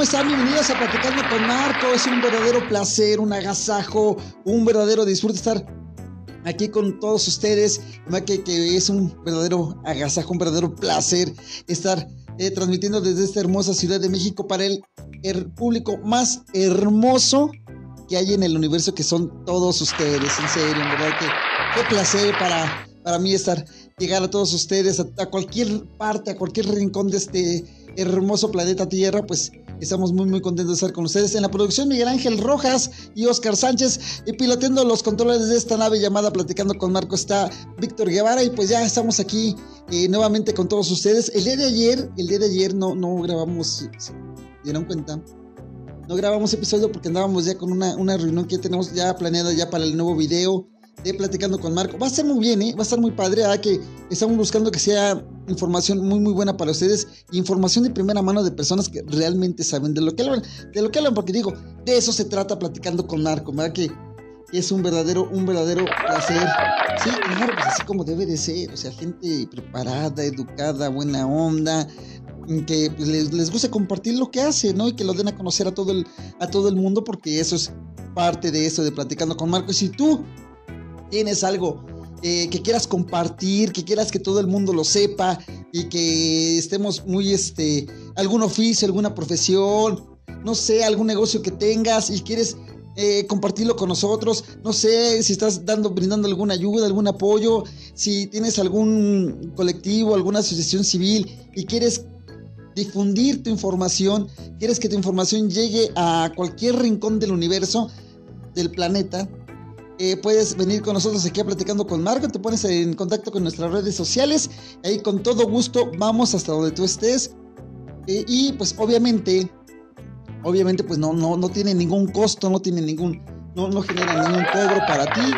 ¿Cómo están? Bienvenidos a Platicando con Marco. Es un verdadero placer, un agasajo, un verdadero disfrute estar aquí con todos ustedes. Que, es un verdadero agasajo, un verdadero placer estar eh, transmitiendo desde esta hermosa Ciudad de México para el, público más hermoso que hay en el universo, que son todos ustedes. En serio, en verdad que qué placer para, para mí estar, llegar a todos ustedes, a cualquier parte, a cualquier rincón de este hermoso planeta Tierra, pues estamos muy muy contentos de estar con ustedes. En la producción Miguel Ángel Rojas y Oscar Sánchez y piloteando los controles de esta nave llamada Platicando con Marco está Víctor Guevara y pues ya estamos aquí eh, nuevamente con todos ustedes. El día de ayer, el día de ayer no, no grabamos, ¿se dieron cuenta? No grabamos episodio porque andábamos ya con una, una reunión que tenemos ya planeada ya para el nuevo video de Platicando con Marco. Va a ser muy bien, ¿eh? va a estar muy padre. ¿eh? que estamos buscando que sea información muy, muy buena para ustedes. Información de primera mano de personas que realmente saben de lo que hablan. De lo que hablan, porque digo, de eso se trata Platicando con Marco, ¿verdad? Que es un verdadero, un verdadero placer. Sí, claro, pues así como debe de ser. O sea, gente preparada, educada, buena onda, que les, les gusta compartir lo que hace, ¿no? Y que lo den a conocer a todo el, a todo el mundo, porque eso es parte de eso de Platicando con Marco. Y si tú tienes algo eh, que quieras compartir, que quieras que todo el mundo lo sepa y que estemos muy, este, algún oficio, alguna profesión, no sé, algún negocio que tengas y quieres eh, compartirlo con nosotros. No sé si estás dando, brindando alguna ayuda, algún apoyo, si tienes algún colectivo, alguna asociación civil y quieres difundir tu información, quieres que tu información llegue a cualquier rincón del universo, del planeta, eh, puedes venir con nosotros aquí a platicando con Marco, te pones en contacto con nuestras redes sociales, ahí con todo gusto vamos hasta donde tú estés. Eh, y pues obviamente, obviamente pues no, no, no tiene ningún costo, no tiene ningún, no, no genera ningún cobro para ti.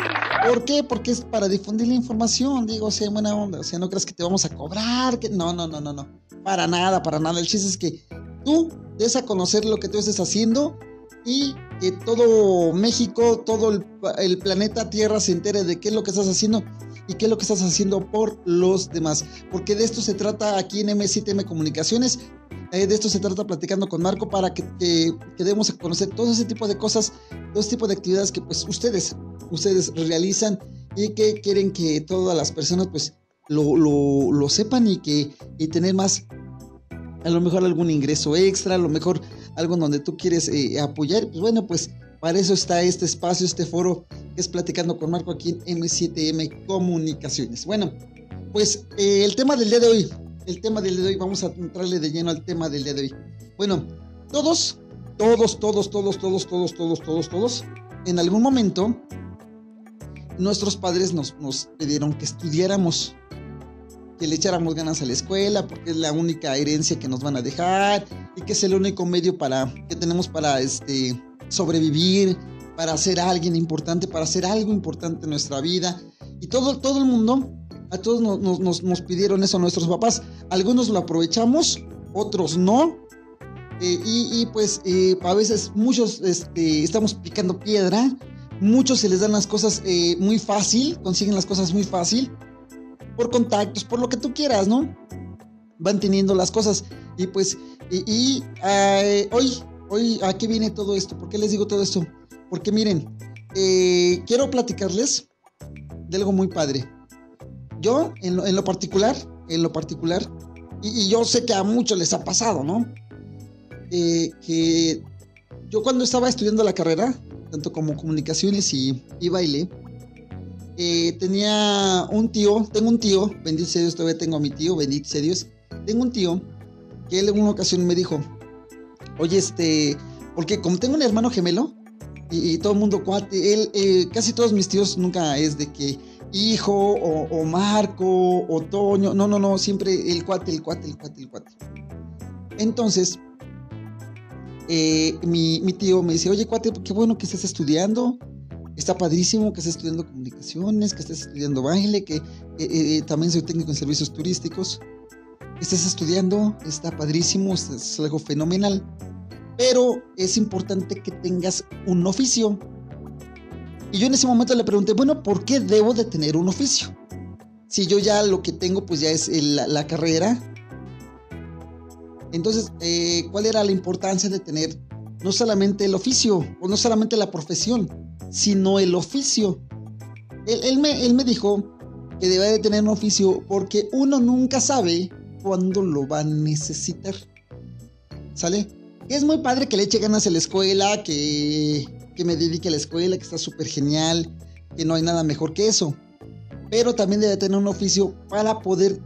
¿Por qué? Porque es para difundir la información, digo, o sea, buena onda, o sea, no creas que te vamos a cobrar, que no, no, no, no, no, para nada, para nada. El chiste es que tú des a conocer lo que tú estés haciendo y que todo México, todo el, planeta Tierra se entere de qué es lo que estás haciendo y qué es lo que estás haciendo por los demás. Porque de esto se trata aquí en M7M Comunicaciones. Eh, de esto se trata platicando con Marco para que, que, demos a conocer todo ese tipo de cosas, todo ese tipo de actividades que pues ustedes, ustedes realizan y que quieren que todas las personas pues lo, lo, lo sepan y que y tener más, a lo mejor algún ingreso extra, a lo mejor algo donde tú quieres eh, apoyar, pues bueno, pues para eso está este espacio, este foro que es Platicando con Marco aquí en M7M Comunicaciones. Bueno, pues eh, el tema del día de hoy, el tema del día de hoy, vamos a entrarle de lleno al tema del día de hoy. Bueno, todos, todos, todos, todos, todos, todos, todos, todos, todos, en algún momento, nuestros padres nos, nos pidieron que estudiáramos que le echáramos ganas a la escuela porque es la única herencia que nos van a dejar y que es el único medio para que tenemos para este sobrevivir, para ser alguien importante, para hacer algo importante en nuestra vida. Y todo, todo el mundo, a todos nos, nos, nos pidieron eso nuestros papás. Algunos lo aprovechamos, otros no. Eh, y, y, pues eh, a veces muchos este, estamos picando piedra, muchos se les dan las cosas eh, muy fácil, consiguen las cosas muy fácil por contactos, por lo que tú quieras, ¿no? Van teniendo las cosas. Y pues, y, hoy, hoy, ¿a qué viene todo esto? ¿Por qué les digo todo esto? Porque miren, eh, quiero platicarles de algo muy padre. Yo, en lo, particular, en lo particular, y, yo sé que a muchos les ha pasado, ¿no? Eh, que yo cuando estaba estudiando la carrera, tanto como comunicaciones y, y baile, eh, tenía un tío, tengo un tío, bendito Dios, todavía tengo a mi tío, bendito Dios. Tengo un tío que él en una ocasión me dijo, oye, este, porque como tengo un hermano gemelo y, todo el mundo cuate, él, eh, casi todos mis tíos nunca es de que hijo o, Marco o Toño, no, no, no, siempre el cuate, el cuate, el cuate, el cuate. Entonces, eh, mi, mi tío me dice, oye, cuate, qué bueno que estés estudiando Está padrísimo que estés estudiando comunicaciones, que estés estudiando baile, que eh, eh, también soy técnico en servicios turísticos. Estés estudiando, está padrísimo, es algo fenomenal. Pero es importante que tengas un oficio. Y yo en ese momento le pregunté, bueno, ¿por qué debo de tener un oficio? Si yo ya lo que tengo pues ya es la, carrera. Entonces, eh, ¿cuál era la importancia de tener no solamente el oficio o no solamente la profesión, sino el oficio? Él, me, él me dijo que debe de tener un oficio porque uno nunca sabe cuándo lo va a necesitar. ¿Sale? Es muy padre que le eche ganas a la escuela, que, me dedique a la escuela, que está súper genial, que no hay nada mejor que eso. Pero también debe tener un oficio para poder...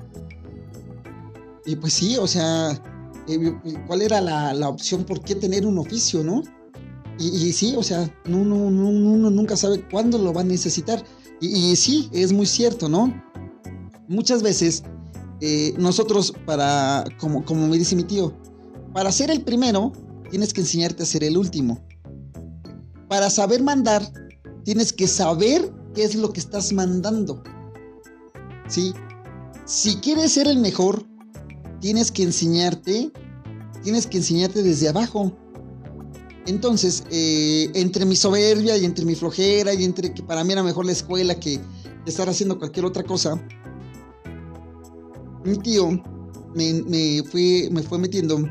Y pues sí, o sea, eh, ¿cuál era la, opción? ¿Por qué tener un oficio, no? Y, sí, o sea, uno, uno, nunca sabe cuándo lo va a necesitar. Y, sí, es muy cierto, ¿no? Muchas veces eh, nosotros para, como, como me dice mi tío, para ser el primero, tienes que enseñarte a ser el último. Para saber mandar, tienes que saber qué es lo que estás mandando. ¿Sí? Si quieres ser el mejor, tienes que enseñarte, tienes que enseñarte desde abajo. Entonces, eh, entre mi soberbia y entre mi flojera y entre que para mí era mejor la escuela que estar haciendo cualquier otra cosa, mi tío me, me fue metiendo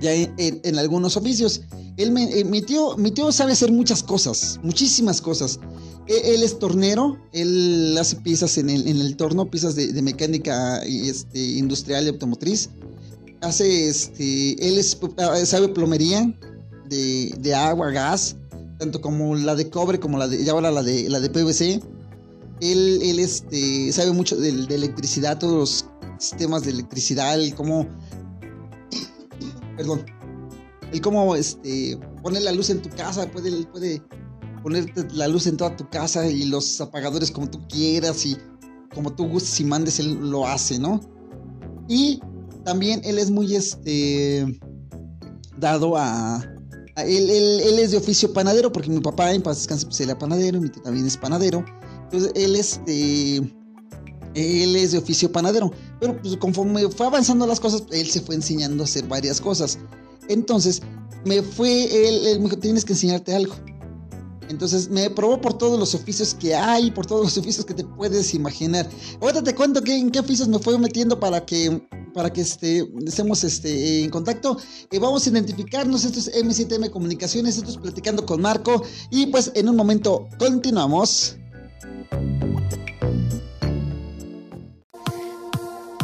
ya en, algunos oficios. Él me, eh, mi, tío, mi tío sabe hacer muchas cosas, muchísimas cosas. E, él, es tornero, él hace piezas en el, torno, piezas de, mecánica este, industrial y automotriz. Hace, este, él sabe plomería de, de, agua, gas, tanto como la de cobre como la de, ya ahora la de, la de PVC. Él, él este, sabe mucho de, electricidad, todos los sistemas de electricidad, cómo perdón, el cómo este, poner la luz en tu casa, puede, puede ponerte la luz en toda tu casa y los apagadores como tú quieras y como tú gustes y mandes, él lo hace, ¿no? Y también él es muy este dado a, él, él, es de oficio panadero porque mi papá en paz descanse pues era panadero, mi tío también es panadero. Entonces él este él es de oficio panadero, pero pues conforme fue avanzando las cosas, él se fue enseñando a hacer varias cosas. Entonces, me fue, él, me dijo, tienes que enseñarte algo. Entonces me probó por todos los oficios que hay, por todos los oficios que te puedes imaginar. Ahorita te cuento en qué oficios me fue metiendo para que, para que este, estemos este, en contacto. Y vamos a identificarnos. Esto es M7M Comunicaciones, esto es Platicando con Marco. Y pues en un momento continuamos.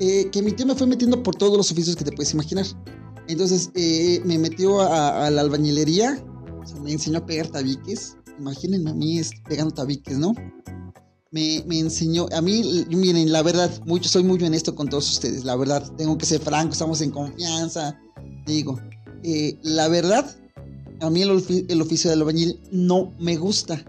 eh, que mi tío me fue metiendo por todos los oficios que te puedes imaginar. Entonces eh, me metió a, la albañilería, me enseñó a pegar tabiques. Imagínense a mí pegando tabiques, ¿no? Me, enseñó, a mí, miren, la verdad, mucho, soy muy honesto con todos ustedes, la verdad, tengo que ser franco, estamos en confianza. Digo, eh, la verdad, a mí el, el oficio de albañil no me gusta,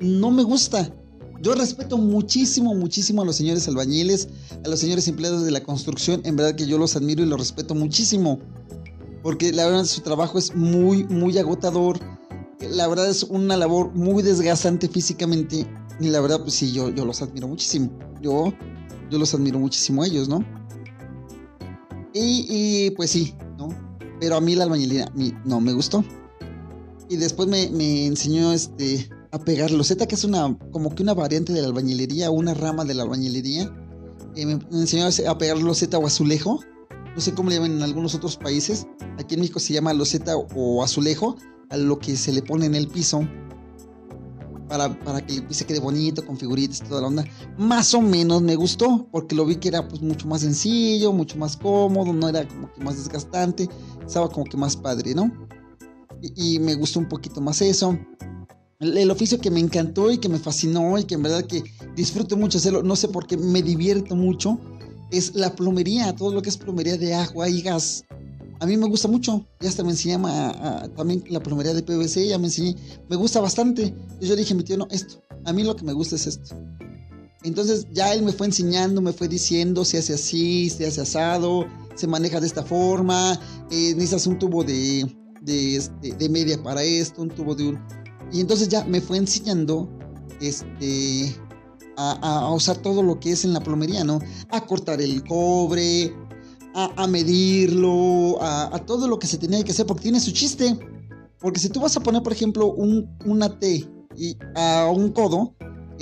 no me gusta. Yo respeto muchísimo, muchísimo a los señores albañiles, a los señores empleados de la construcción. En verdad que yo los admiro y los respeto muchísimo. Porque la verdad su trabajo es muy, muy agotador. La verdad es una labor muy desgastante físicamente. Y la verdad, pues sí, yo, yo los admiro muchísimo. Yo, yo los admiro muchísimo a ellos, ¿no? Y, pues sí, ¿no? Pero a mí la albañilería no me gustó. Y después me, me enseñó este a pegar loseta, que es una como que una variante de la albañilería, una rama de la albañilería. Eh, me, enseñó a pegar loseta o azulejo. No sé cómo le llaman en algunos otros países. Aquí en México se llama loseta o azulejo a lo que se le pone en el piso. Para, para, que piso quede bonito, con figuritas toda la onda. Más o menos me gustó, porque lo vi que era pues mucho más sencillo, mucho más cómodo, no era como que más desgastante, estaba como que más padre, ¿no? Y, y me gustó un poquito más eso. El, oficio que me encantó y que me fascinó y que en verdad que disfruto mucho hacerlo, no sé por qué me divierto mucho, es la plomería, todo lo que es plomería de agua y gas. A mí me gusta mucho, ya hasta me enseñé también la plomería de PVC, ya me enseñé, me gusta bastante. Yo dije, mi tío, no, esto, a mí lo que me gusta es esto. Entonces ya él me fue enseñando, me fue diciendo, se hace así, se hace asado, se maneja de esta forma, eh, necesitas un tubo de, de, este, de media para esto, un tubo de un... Y entonces ya me fue enseñando este, a, usar todo lo que es en la plomería, ¿no? A cortar el cobre, a, medirlo, a, todo lo que se tenía que hacer, porque tiene su chiste. Porque si tú vas a poner, por ejemplo, un, una T y a un codo,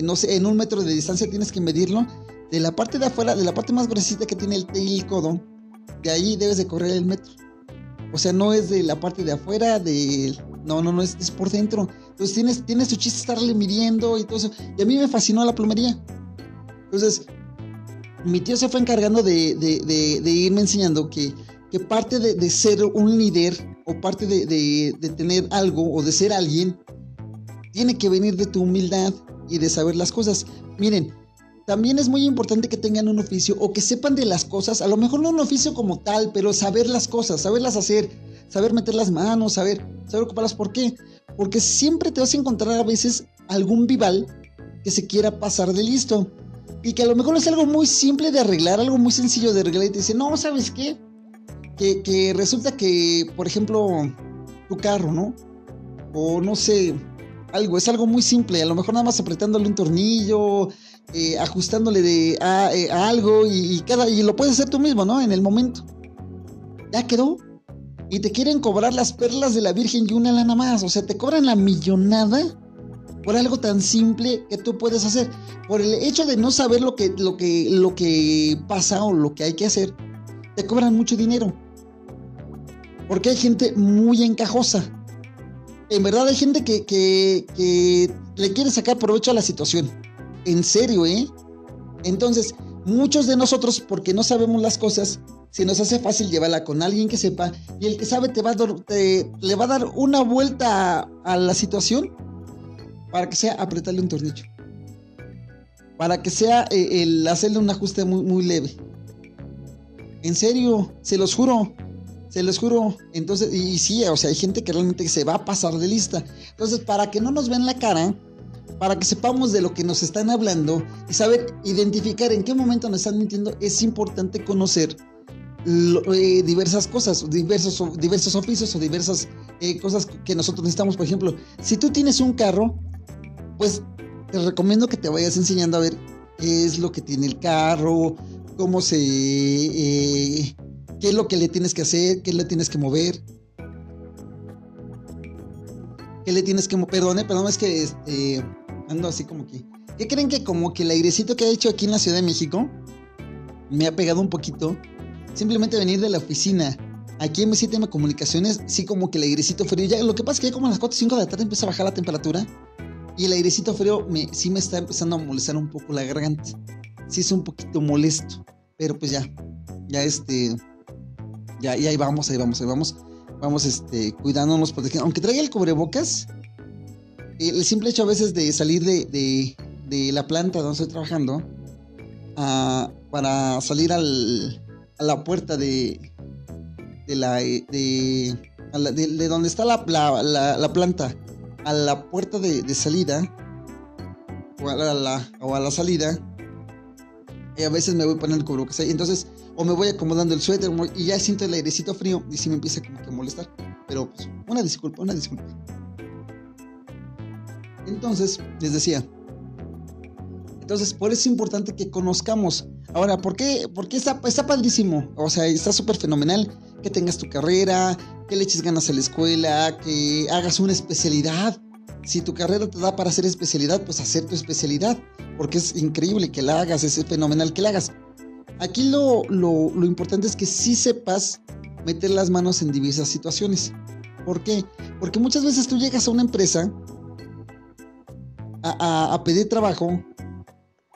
no sé, en un metro de distancia tienes que medirlo. De la parte de afuera, de la parte más gruesita que tiene el T y el codo, de ahí debes de correr el metro. O sea, no es de la parte de afuera, de... No, no, no, es, es por dentro. Entonces tienes, tienes tu chiste estarle midiendo y todo eso. Y a mí me fascinó la plomería. Entonces, mi tío se fue encargando de, irme enseñando que, que parte de, ser un líder o parte de, tener algo o de ser alguien tiene que venir de tu humildad y de saber las cosas. Miren, también es muy importante que tengan un oficio o que sepan de las cosas, a lo mejor no un oficio como tal, pero saber las cosas, saberlas hacer, saber meter las manos, saber, saber ocuparlas. ¿Por qué? Porque siempre te vas a encontrar a veces algún vival que se quiera pasar de listo y que a lo mejor es algo muy simple de arreglar, algo muy sencillo de arreglar y te dice, no, ¿sabes qué? Que, que resulta que, por ejemplo, tu carro, ¿no? O no sé, algo, es algo muy simple, a lo mejor nada más apretándole un tornillo, eh, ajustándole de, a, eh, algo y, cada, y lo puedes hacer tú mismo, ¿no? En el momento. Ya quedó. Y te quieren cobrar las perlas de la Virgen y una lana más. O sea, te cobran la millonada por algo tan simple que tú puedes hacer. Por el hecho de no saber lo que, lo que, lo que pasa o lo que hay que hacer, te cobran mucho dinero. Porque hay gente muy encajosa. En verdad hay gente que, que, le quiere sacar provecho a la situación. En serio, ¿eh? Entonces, muchos de nosotros, porque no sabemos las cosas, se nos hace fácil llevarla con alguien que sepa y el que sabe te va a le va a dar una vuelta a la situación para que sea apretarle un tornillo. Para que sea eh, el hacerle un ajuste muy, muy leve. En serio, se los juro. Se los juro. Entonces, y, sí, o sea, hay gente que realmente se va a pasar de lista. Entonces, para que no nos vean la cara, para que sepamos de lo que nos están hablando y saber identificar en qué momento nos están mintiendo, es importante conocer eh, diversas cosas, diversos, diversos oficios o diversas eh, cosas que nosotros necesitamos. Por ejemplo, si tú tienes un carro, pues te recomiendo que te vayas enseñando a ver qué es lo que tiene el carro, cómo se... Eh, qué es lo que le tienes que hacer, qué le tienes que mover. ¿Qué le tienes que mover? Perdón, perdón, es que este, ando así como que... ¿Qué creen que como que el airecito que ha hecho aquí en la Ciudad de México me ha pegado un poquito? Simplemente venir de la oficina aquí en M7M Comunicaciones, sí como que el airecito frío. Ya, lo que pasa es que ya como a las 4 o 5 de la tarde empieza a bajar la temperatura y el airecito frío sí me está empezando a molestar un poco la garganta. Sí es un poquito molesto. Pero pues ya. Ya este. Ya, ahí vamos, ahí vamos, ahí vamos. Vamos este, cuidándonos, protegiendo. Aunque traiga el cubrebocas, el simple hecho a veces de salir de, de, la planta donde estoy trabajando para salir al, a la puerta de, de la de, de, donde está la, la, la, planta a la puerta de, salida o a la, a la salida, y a veces me voy poniendo el cubrebocas ahí. Entonces, o me voy acomodando el suéter y ya siento el airecito frío y si me empieza que a molestar. Pero pues, una disculpa, una disculpa. Entonces, les decía. Entonces, por eso es importante que conozcamos. Ahora, ¿por qué? Porque está, está padrísimo. O sea, está súper fenomenal que tengas tu carrera, que le eches ganas a la escuela, que hagas una especialidad. Si tu carrera te da para hacer especialidad, pues hacer tu especialidad, porque es increíble que la hagas, es fenomenal que la hagas. Aquí lo, lo, lo importante es que sí sepas meter las manos en diversas situaciones. ¿Por qué? Porque muchas veces tú llegas a una empresa a, a, pedir trabajo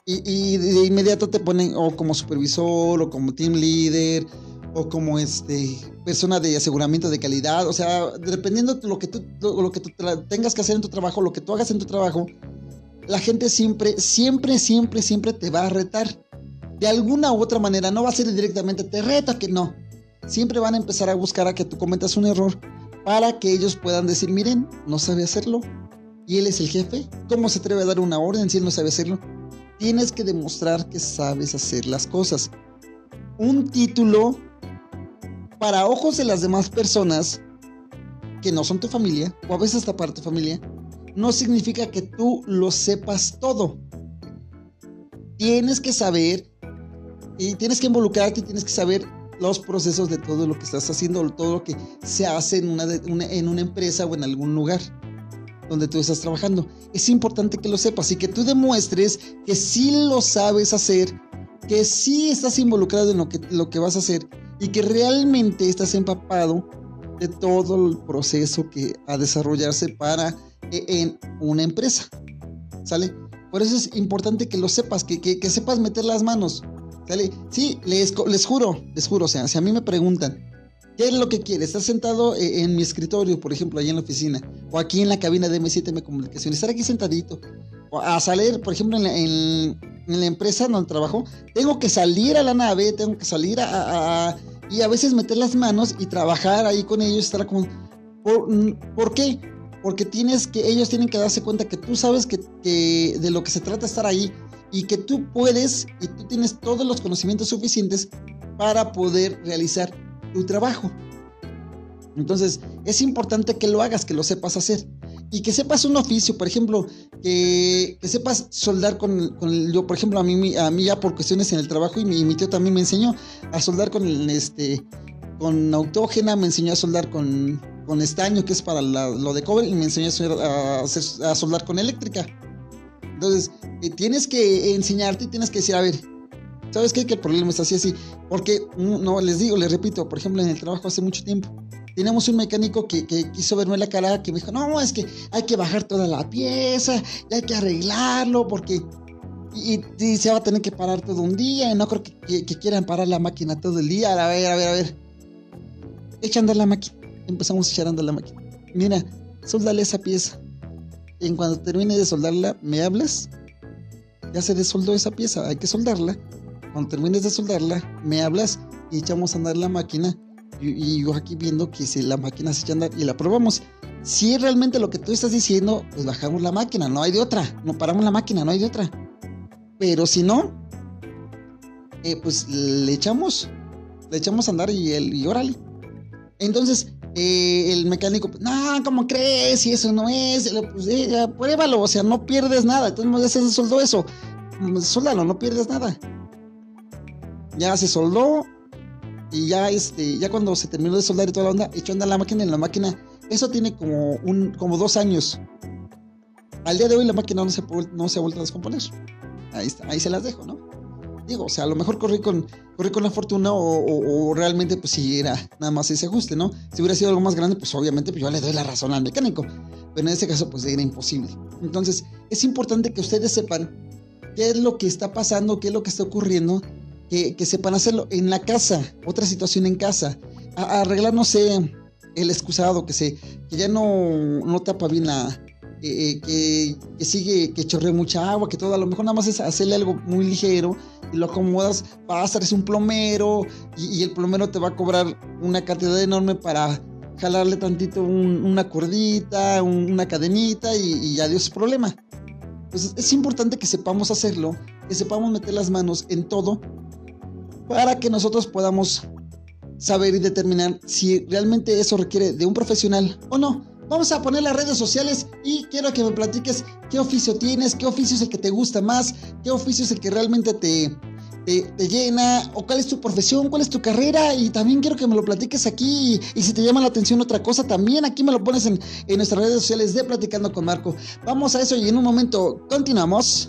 y, de inmediato te ponen o como supervisor o como team leader o como este persona de aseguramiento de calidad, o sea, dependiendo de lo que tú, lo que tú tengas que hacer en tu trabajo, lo que tú hagas en tu trabajo, la gente siempre, siempre, siempre, siempre te va a retar. De alguna u otra manera, no va a ser directamente, te reta que no. Siempre van a empezar a buscar a que tú cometas un error para que ellos puedan decir, miren, no sabe hacerlo. Y él es el jefe. ¿Cómo se atreve a dar una orden si él no sabe hacerlo? Tienes que demostrar que sabes hacer las cosas. Un título para ojos de las demás personas que no son tu familia, o a veces hasta para tu familia, no significa que tú lo sepas todo. Tienes que saber y tienes que involucrarte y tienes que saber los procesos de todo lo que estás haciendo, todo lo que se hace en una, en una empresa o en algún lugar donde tú estás trabajando. Es importante que lo sepas y que tú demuestres que sí lo sabes hacer, que sí estás involucrado en lo que, lo que vas a hacer y que realmente estás empapado de todo el proceso que a desarrollarse para e, en una empresa. ¿Sale? Por eso es importante que lo sepas, que, que, sepas meter las manos. ¿Sale? Sí, les, les juro, les juro, o sea, si a mí me preguntan, ¿qué es lo que quieres? Estar sentado e, en mi escritorio, por ejemplo, allá en la oficina, o aquí en la cabina de M7M Comunicación, estar aquí sentadito, o a salir, por ejemplo, en en la empresa donde trabajo, tengo que salir a la nave, tengo que salir a, y a veces meter las manos y trabajar ahí con ellos, estar como, ¿por, qué? Porque tienes que, ellos tienen que darse cuenta que tú sabes que, que, de lo que se trata estar ahí y que tú puedes y tú tienes todos los conocimientos suficientes para poder realizar tu trabajo. Entonces, es importante que lo hagas, que lo sepas hacer y que sepas un oficio, por ejemplo, que, sepas soldar con, con, yo, por ejemplo, a mí, a mí ya por cuestiones en el trabajo y mi, tío también me enseñó a soldar con este con autógena, me enseñó a soldar con, con estaño, que es para lo de cobre, y me enseñó a, a, soldar con eléctrica. Entonces, eh, tienes que enseñarte y tienes que decir, a ver, ¿sabes? Que el problema está así, así. Porque, mm, no, les digo, les repito, por ejemplo, en el trabajo hace mucho tiempo, tenemos un mecánico que, quiso verme la cara, que me dijo, no, es que hay que bajar toda la pieza, y hay que arreglarlo, porque y, se va a tener que parar todo un día, y no creo que, quieran parar la máquina todo el día. A ver, a ver, a ver. Echa la máquina. Empezamos a echar la máquina. Mira, soldale esa pieza. En cuando termine de soldarla, me hablas. Ya se desoldó esa pieza, hay que soldarla. Cuando termines de soldarla, me hablas y echamos a andar la máquina y, yo aquí viendo que si la máquina se echa a andar y la probamos. Si es realmente lo que tú estás diciendo, pues bajamos la máquina, no hay de otra. No paramos la máquina, no hay de otra. Pero si no, eh, pues le echamos, le echamos a andar y, el, y órale. Entonces, eh, el mecánico, no, ¿cómo crees? Y eso no es, pues eh, pruébalo, o sea, no pierdes nada. Entonces, se soldó eso. Soldalo, no pierdes nada. Ya se soldó, y ya, este, ya cuando se terminó de soldar y toda la onda, echó a andar la máquina en la máquina. Eso tiene como, un, como dos años. Al día de hoy la máquina no se, no se ha vuelto a descomponer. Ahí, está, ahí se las dejo, ¿no? Digo, o sea, a lo mejor corrí con, corrí con la fortuna o, realmente pues si era nada más ese ajuste, ¿no? Si hubiera sido algo más grande, pues obviamente pues yo le doy la razón al mecánico. Pero en este caso pues era imposible. Entonces es importante que ustedes sepan qué es lo que está pasando, qué es lo que está ocurriendo que, sepan hacerlo. En la casa, otra situación en casa, arreglar, no sé, el excusado, que, se, que ya no, no tapa bien la, eh, que, que, sigue, que chorre mucha agua, que todo, a lo mejor nada más es hacerle algo muy ligero y lo acomodas, pasa, es un plomero y, el plomero te va a cobrar una cantidad enorme para jalarle tantito una cordita, una cadenita y, y adiós problema. Entonces es importante que sepamos hacerlo, que sepamos meter las manos en todo para que nosotros podamos saber y determinar si realmente eso requiere de un profesional o no. Vamos a poner las redes sociales y quiero que me platiques qué oficio tienes, qué oficio es el que te gusta más, qué oficio es el que realmente te, te, llena, o cuál es tu profesión, cuál es tu carrera, y también quiero que me lo platiques aquí, y, si te llama la atención otra cosa, también aquí me lo pones en, en nuestras redes sociales de Platicando con Marco. Vamos a eso y en un momento continuamos.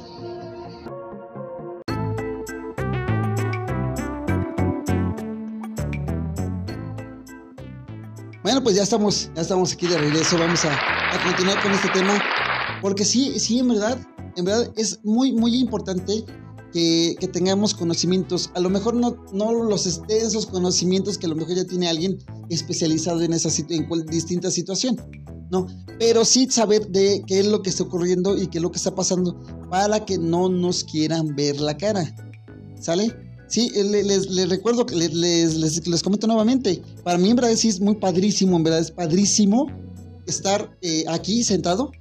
Bueno, pues ya estamos, ya estamos aquí de regreso. Vamos a, continuar con este tema. Porque sí, sí, en verdad, en verdad es muy, muy importante que, tengamos conocimientos. A lo mejor no, no los extensos conocimientos que a lo mejor ya tiene alguien especializado en esa en distinta situación. No, pero sí saber de qué es lo que está ocurriendo y qué es lo que está pasando para que no nos quieran ver la cara. ¿Sale? Sí, les, recuerdo, les, les, les, comento nuevamente, para mí en verdad sí es muy padrísimo, en verdad es padrísimo estar eh, aquí sentado,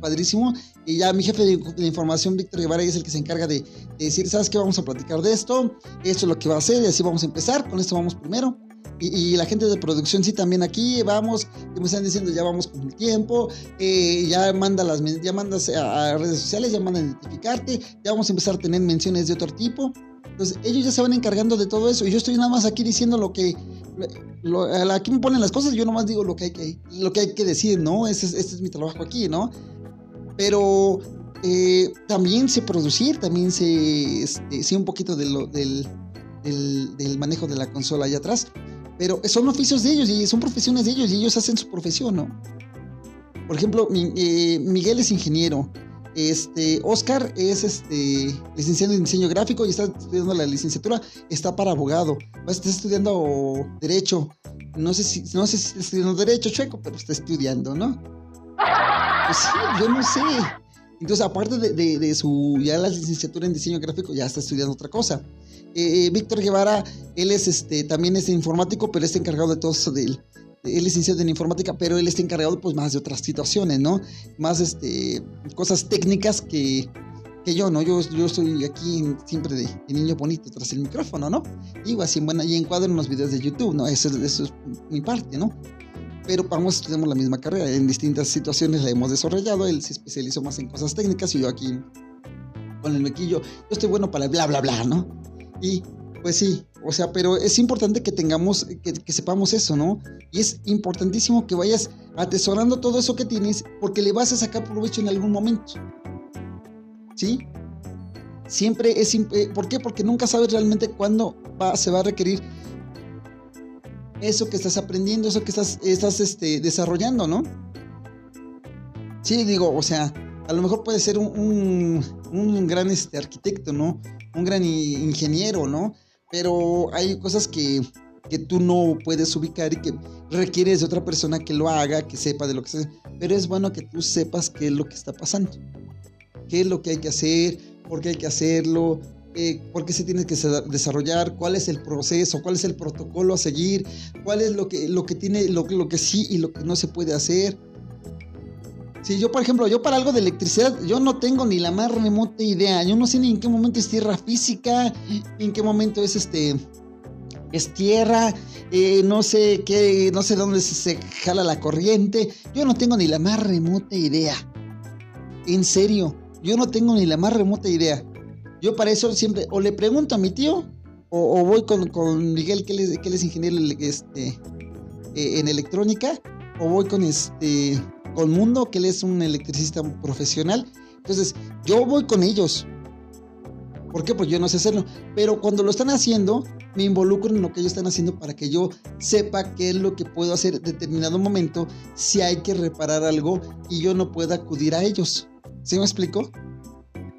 padrísimo, y ya mi jefe de, información, Víctor Guevara, es el que se encarga de, decir, ¿sabes qué? Vamos a platicar de esto, esto es lo que va a hacer, y así vamos a empezar, con esto vamos primero. Y, la gente de producción sí también aquí, vamos, me están diciendo ya vamos con el tiempo, eh, ya manda las ya mandas a, a, redes sociales, ya mandan a identificarte, ya vamos a empezar a tener menciones de otro tipo. Entonces, ellos ya se van encargando de todo eso. Y yo estoy nada más aquí diciendo lo que. aquí me ponen las cosas, yo nomás digo lo que hay que, lo que, hay que decir, ¿no? Este es, este es mi trabajo aquí, ¿no? Pero eh, también sé producir, también sé, este, un poquito de lo, del, del, manejo de la consola allá atrás. Pero son oficios de ellos y son profesiones de ellos y ellos hacen su profesión, ¿no? Por ejemplo, eh, Miguel es ingeniero. Este, Oscar es este, licenciado en diseño gráfico y está estudiando la licenciatura, está para abogado, está estudiando derecho. No sé si, no sé si está estudiando derecho chueco, pero está estudiando, ¿no? Pues sí, yo no sé. Entonces, aparte de, su ya la licenciatura en diseño gráfico, ya está estudiando otra cosa. Eh, eh, Víctor Guevara, él es este, también es informático, pero está encargado de todo eso del, él es licenciado en informática, pero él está encargado pues más de otras situaciones, ¿no? Más este, cosas técnicas que, que yo, ¿no? Yo, yo estoy aquí siempre de, niño bonito tras el micrófono, ¿no? Y así en buena, y encuadro en los videos de YouTube, ¿no? Eso, eso es mi parte, ¿no? Pero vamos, tenemos la misma carrera, en distintas situaciones la hemos desarrollado, él se especializó más en cosas técnicas y yo aquí con el mequillo, yo estoy bueno para el bla, bla, bla, ¿no? Y pues sí, o sea, pero es importante que tengamos, que, sepamos eso, ¿no? Y es importantísimo que vayas atesorando todo eso que tienes porque le vas a sacar provecho en algún momento. ¿Sí? Siempre es... Eh, ¿Por qué? Porque nunca sabes realmente cuándo se va a requerir eso que estás aprendiendo, eso que estás, estás este, desarrollando, ¿no? Sí, digo, o sea, a lo mejor puede ser un, un gran este, arquitecto, ¿no? Un gran ingeniero, ¿no? Pero hay cosas que, que tú no puedes ubicar y que requieres de otra persona que lo haga, que sepa de lo que se Pero es bueno que tú sepas qué es lo que está pasando, qué es lo que hay que hacer, por qué hay que hacerlo, eh, por qué se tiene que desarrollar, cuál es el proceso, cuál es el protocolo a seguir, cuál es lo que, lo que tiene, lo, lo que sí y lo que no se puede hacer. Si yo, por ejemplo, yo para algo de electricidad, yo no tengo ni la más remota idea. Yo no sé ni en qué momento es tierra física, en qué momento es este es tierra, eh, no sé qué, no sé dónde se, jala la corriente. Yo no tengo ni la más remota idea. En serio, yo no tengo ni la más remota idea. Yo para eso siempre o le pregunto a mi tío o, voy con, Miguel, que él, es, ingeniero este, eh, en electrónica, o voy con este con Mundo, que él es un electricista profesional. Entonces, yo voy con ellos. ¿Por qué? Pues yo no sé hacerlo. Pero cuando lo están haciendo, me involucro en lo que ellos están haciendo para que yo sepa qué es lo que puedo hacer en determinado momento si hay que reparar algo y yo no pueda acudir a ellos. ¿Sí me explico?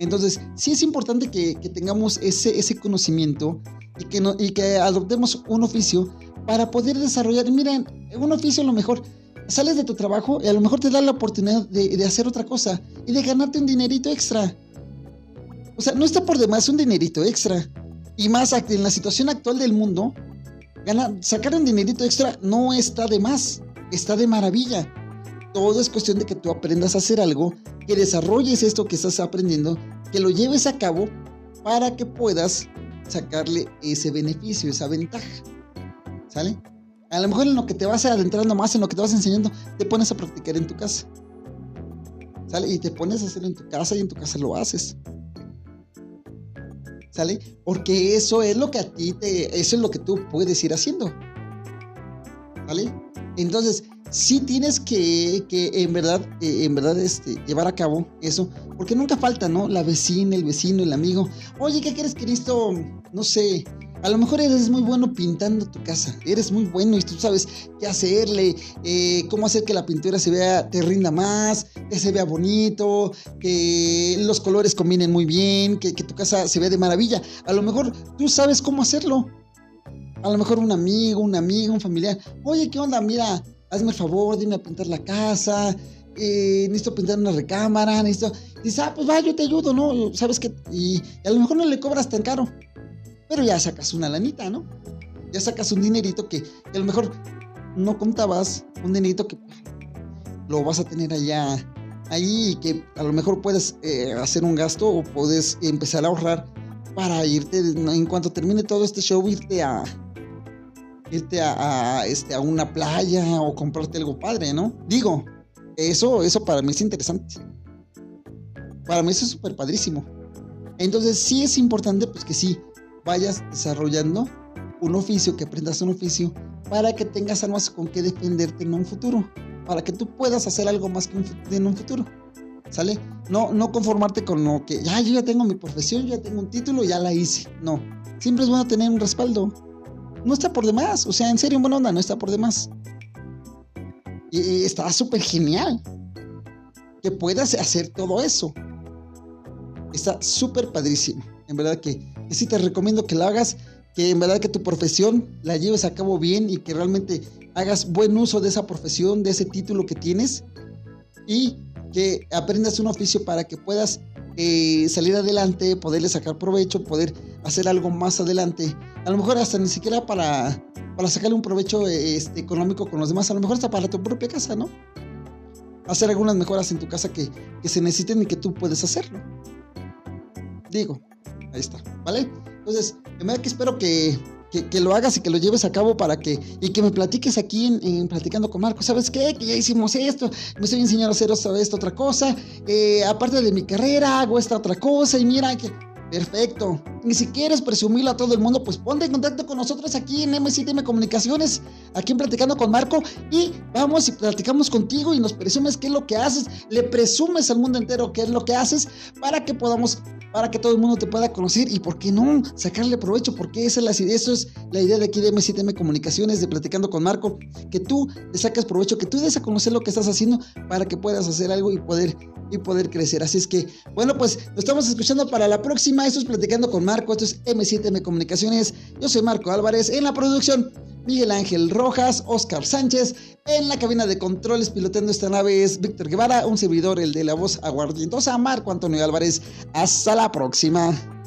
Entonces, sí es importante que, tengamos ese, ese conocimiento y que, no, y que adoptemos un oficio para poder desarrollar. Miren, un oficio a lo mejor sales de tu trabajo y a lo mejor te da la oportunidad de, hacer otra cosa y de ganarte un dinerito extra. O sea, no está por demás un dinerito extra. Y más en la situación actual del mundo, sacar un dinerito extra no está de más, está de maravilla. Todo es cuestión de que tú aprendas a hacer algo, que desarrolles esto que estás aprendiendo, que lo lleves a cabo para que puedas sacarle ese beneficio, esa ventaja. ¿Sale? A lo mejor en lo que te vas adentrando más, en lo que te vas enseñando, te pones a practicar en tu casa. ¿Sale? Y te pones a hacerlo en tu casa y en tu casa lo haces. ¿Sale? Porque eso es lo que a ti te. Eso es lo que tú puedes ir haciendo. ¿Sale? Entonces, sí tienes que, que en verdad, eh, en verdad, este, llevar a cabo eso. Porque nunca falta, ¿no? La vecina, el vecino, el amigo. Oye, ¿qué quieres esto, no sé, a lo mejor eres muy bueno pintando tu casa, eres muy bueno y tú sabes qué hacerle, eh, cómo hacer que la pintura se vea, te rinda más, que se vea bonito, que los colores combinen muy bien, que, tu casa se vea de maravilla. A lo mejor tú sabes cómo hacerlo. A lo mejor un amigo, un amigo, un familiar. Oye, ¿qué onda? Mira, hazme el favor, dime a pintar la casa. Eh, necesito pintar una recámara, necesito... Dice, ah, pues va, yo te ayudo, ¿no? ¿Sabes qué? y a lo mejor no le cobras tan caro pero ya sacas una lanita, ¿no? Ya sacas un dinerito que, a lo mejor no contabas, un dinerito que lo vas a tener allá, ahí y que a lo mejor puedes eh, hacer un gasto o puedes empezar a ahorrar para irte, en cuanto termine todo este show, irte a, irte a, este, a una playa o comprarte algo padre, ¿no? Digo, eso, eso para mí es interesante. Para mí eso es súper padrísimo. Entonces sí es importante pues que sí, vayas desarrollando un oficio, que aprendas un oficio, para que tengas armas con que defenderte en un futuro, para que tú puedas hacer algo más que en un futuro. ¿Sale? No, no conformarte con lo que, ya, yo ya tengo mi profesión, yo ya tengo un título, ya la hice. No. Siempre es bueno tener un respaldo. No está por demás. O sea, en serio, en buena onda, no está por demás. Y, y está súper genial que puedas hacer todo eso. Está súper padrísimo. En verdad que, sí te recomiendo que lo hagas, que en verdad que tu profesión la lleves a cabo bien y que realmente hagas buen uso de esa profesión, de ese título que tienes y que aprendas un oficio para que puedas eh, salir adelante, poderle sacar provecho, poder hacer algo más adelante. A lo mejor hasta ni siquiera para, para sacarle un provecho este, económico con los demás, a lo mejor hasta para tu propia casa, ¿no? Hacer algunas mejoras en tu casa que, que se necesiten y que tú puedes hacerlo. Digo, Ahí está, ¿vale? Entonces, de verdad que espero que, lo hagas y que lo lleves a cabo para que, y que me platiques aquí en, Platicando con Marco. ¿Sabes qué? Que ya hicimos esto, me estoy enseñando a hacer esto otra cosa, eh, aparte de mi carrera, hago esta otra cosa, y mira que Perfecto. Y si quieres presumirlo a todo el mundo, pues ponte en contacto con nosotros aquí en M7M Comunicaciones, aquí en Platicando con Marco, y vamos y platicamos contigo y nos presumes qué es lo que haces, le presumes al mundo entero qué es lo que haces para que podamos, para que todo el mundo te pueda conocer y por qué no sacarle provecho, porque esa es la idea, eso es la idea de aquí de M7M Comunicaciones, de Platicando con Marco, que tú le saques provecho, que tú des a conocer lo que estás haciendo para que puedas hacer algo y poder, y poder crecer. Así es que, bueno, pues lo estamos escuchando para la próxima esto es Platicando con Marco, esto es M7M Comunicaciones. Yo soy Marco Álvarez, en la producción Miguel Ángel Rojas, Oscar Sánchez, en la cabina de controles pilotando esta nave es Víctor Guevara, un servidor, el de la voz aguardientosa, Marco Antonio Álvarez. Hasta la próxima.